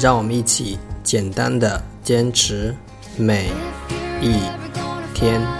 让我们一起简单的坚持每一天。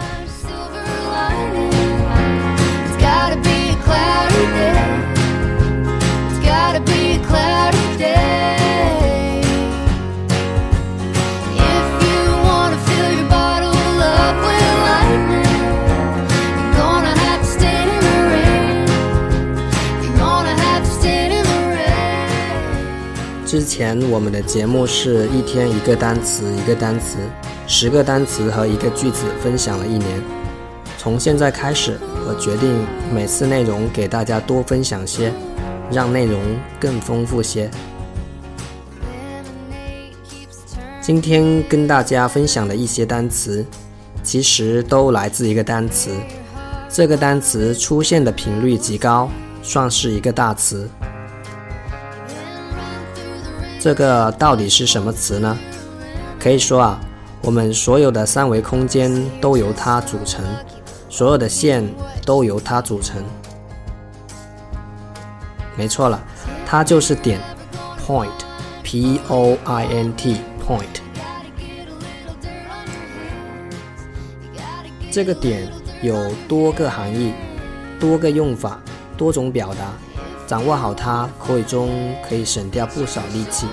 前我们的节目是一天一个单词，一个单词，十个单词和一个句子，分享了一年。从现在开始，我决定每次内容给大家多分享些，让内容更丰富些。今天跟大家分享的一些单词，其实都来自一个单词，这个单词出现的频率极高，算是一个大词。这个到底是什么词呢？可以说啊，我们所有的三维空间都由它组成，所有的线都由它组成。没错了，它就是点，point，p o i n t，point。这个点有多个含义、多个用法、多种表达，掌握好它，口语中可以省掉不少力气。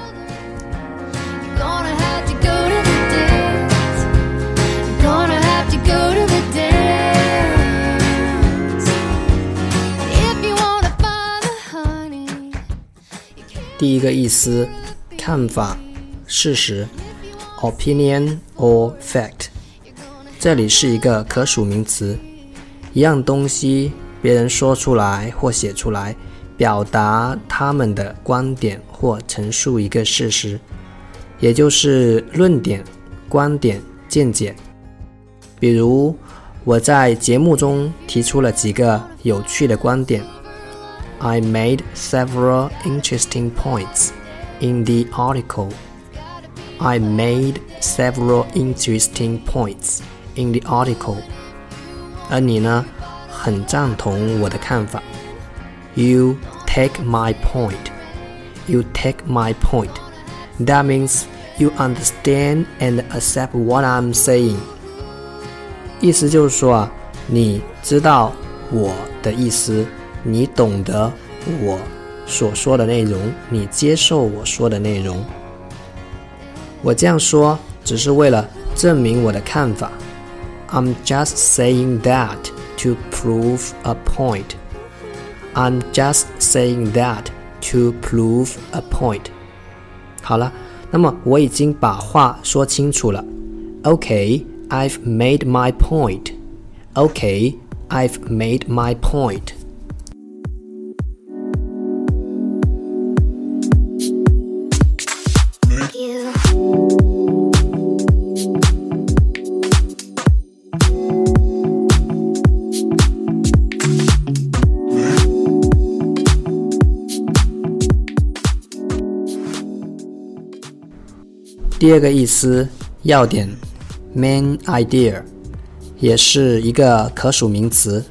Gonna have to go to the dance. Gonna have to go to the dance. If you wanna find the honey, 第一个意思，看法、事实，opinion or fact。这里是一个可数名词，一样东西别人说出来或写出来，表达他们的观点或陈述一个事实，也就是论点、观点、见解。比如我在节目中提出了几个有趣的观点。I made several interesting points in the article. I made several interesting points in the article. 而你呢，很赞同我的看法。You take my point. You take my point. That means you understand and accept what I'm saying. 意思就是说啊，你知道我的意思，你懂得我所说的内容，你接受我说的内容。我这样说只是为了证明我的看法。I'm just saying that to prove a point. I'm just saying that to prove a point. 好了，那么我已经把话说清楚了。Okay, I've made my point. Okay, I've made my point. you. 第二个意思，要点，main idea，也是一个可数名词，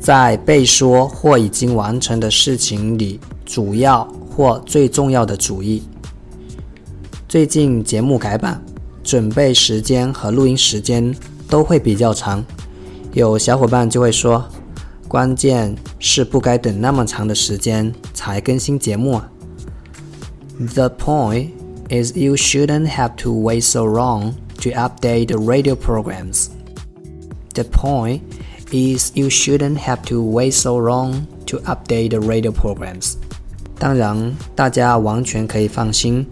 在被说或已经完成的事情里，主要或最重要的主意。最近节目改版，准备时间和录音时间都会比较长，有小伙伴就会说，关键是不该等那么长的时间才更新节目啊。The point is you shouldn't have to wait so long to update the radio programs. The point is you shouldn't have to wait so long to update the radio programs. 当然，大家完全可以放心，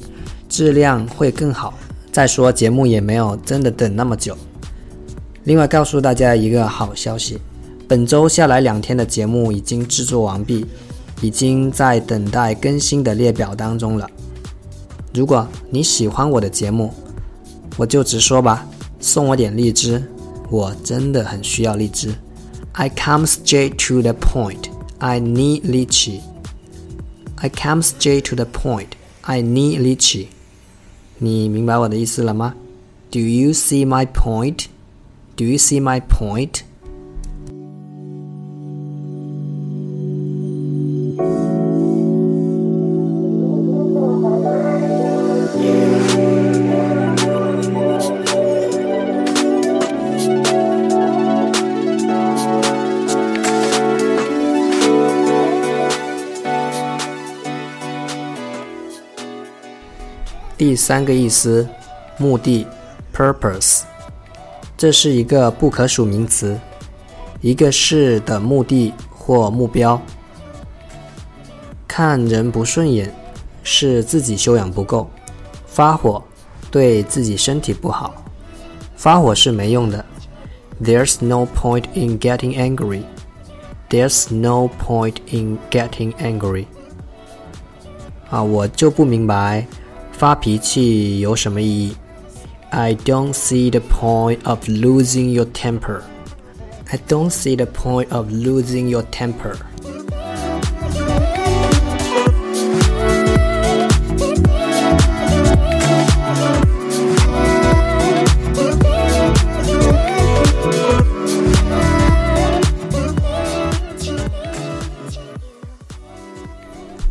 质量会更好。再说，节目也没有真的等那么久。另外，告诉大家一个好消息，本周下来两天的节目已经制作完毕，已经在等待更新的列表当中了。如果你喜欢我的节目，我就直说吧，送我点荔枝，我真的很需要荔枝。I come straight to the point. I need lyche I come straight to the point. I need lychee. 你明白我的意思了吗？Do you see my point? Do you see my point? 第三个意思，目的 （purpose），这是一个不可数名词，一个事的目的或目标。看人不顺眼，是自己修养不够；发火，对自己身体不好。发火是没用的。There's no point in getting angry. There's no point in getting angry. 啊，我就不明白。发脾气有什么意义？I don't see the point of losing your temper. I don't see the point of losing your temper.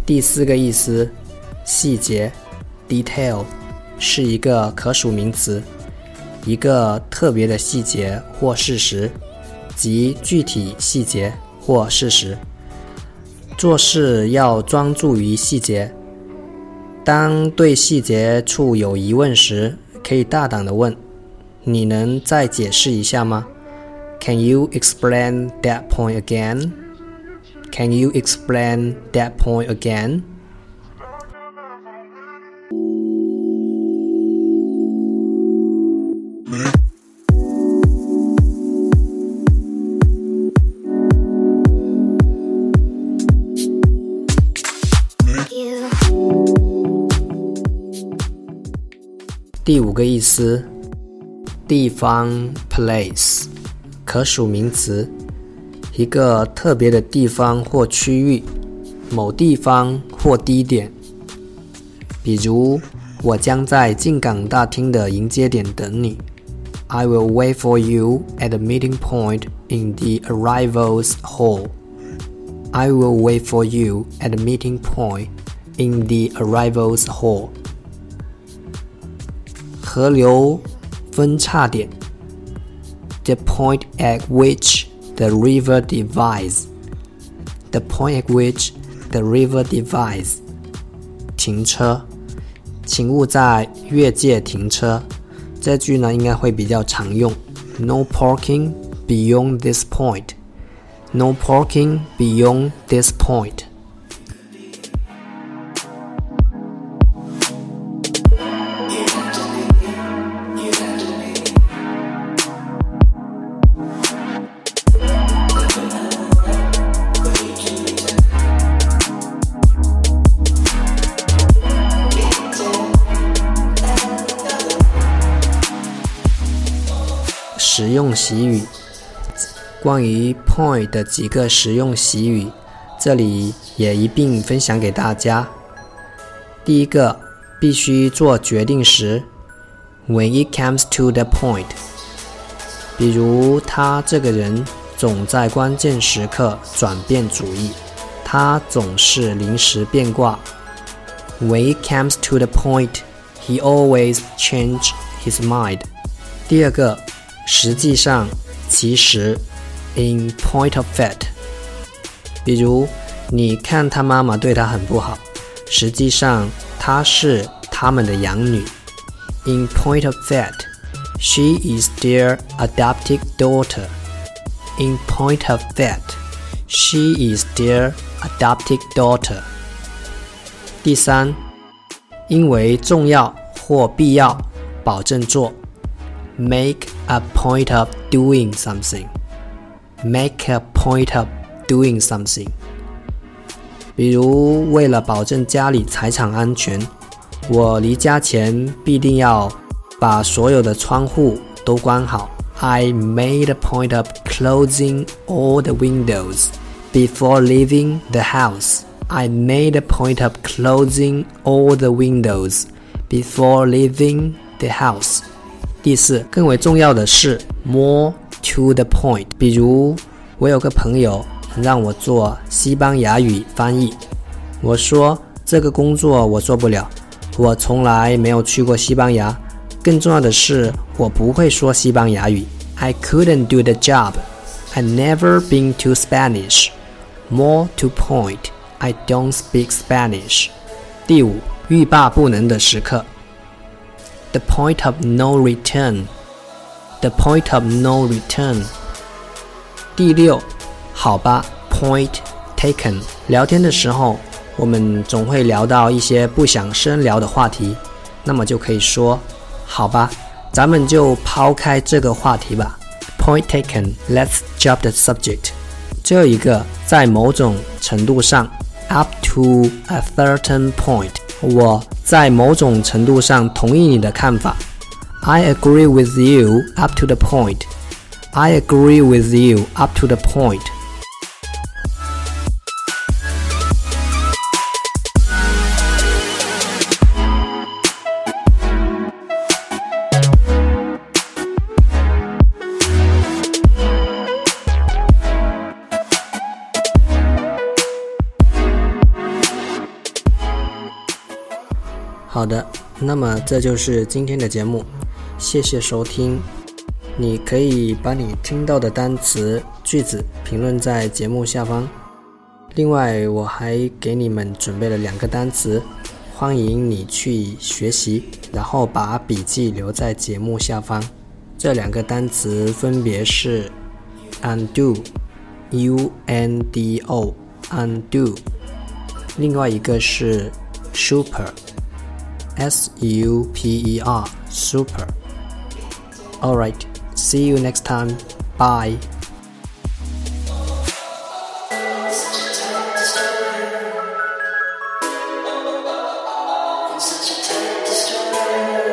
第四个意思，细节。Detail 是一个可数名词，一个特别的细节或事实，即具体细节或事实。做事要专注于细节。当对细节处有疑问时，可以大胆的问：“你能再解释一下吗？”Can you explain that point again? Can you explain that point again? 第五个意思，地方 （place） 可数名词，一个特别的地方或区域，某地方或低点。比如，我将在进港大厅的迎接点等你。I will wait for you at the meeting point in the arrivals hall. I will wait for you at the meeting point in the arrivals hall. 河流分叉点，the point at which the river divides. The point at which the river divides. 停车， 请勿在越界停车。这句呢应该会比较常用。No parking beyond this point. No parking beyond this point. 用习语，关于 point 的几个实用习语，这里也一并分享给大家。第一个，必须做决定时，when it comes to the point，比如他这个人总在关键时刻转变主意，他总是临时变卦。When it comes to the point, he always change his mind。第二个。实际上，其实，in point of fact，比如，你看他妈妈对他很不好，实际上她是他们的养女。In point of fact，she is their adopted daughter. In point of fact，she is their adopted daughter. 第三，因为重要或必要，保证做。 Make a point of doing something. Make a point of doing something. 比如，为了保证家里财产安全 我离家前必定要把所有的窗户都关好。I made a point of closing all the windows before leaving the house. I made a point of closing all the windows before leaving the house. 第四，更为重要的是 more to the point。比如，我有个朋友让我做西班牙语翻译，我说这个工作我做不了，我从来没有去过西班牙。更重要的是，我不会说西班牙语。I couldn't do the job. I never been to Spanish. More to point, I don't speak Spanish. 第五，欲罢不能的时刻。The point of no return. The point of no return. 第六，好吧，point taken。聊天的时候，我们总会聊到一些不想深聊的话题，那么就可以说，好吧，咱们就抛开这个话题吧。Point taken. Let's drop the subject. 最后一个，在某种程度上，up to a certain point，我在某种程度上同意你的看法。I agree with you up to the point. I agree with you up to the point. 好的，那么这就是今天的节目，谢谢收听。你可以把你听到的单词、句子评论在节目下方。另外，我还给你们准备了两个单词，欢迎你去学习，然后把笔记留在节目下方。这两个单词分别是 undo，u n d o，undo。另外一个是 super。S U P E R, super. Alright, see you next time. Bye. such a.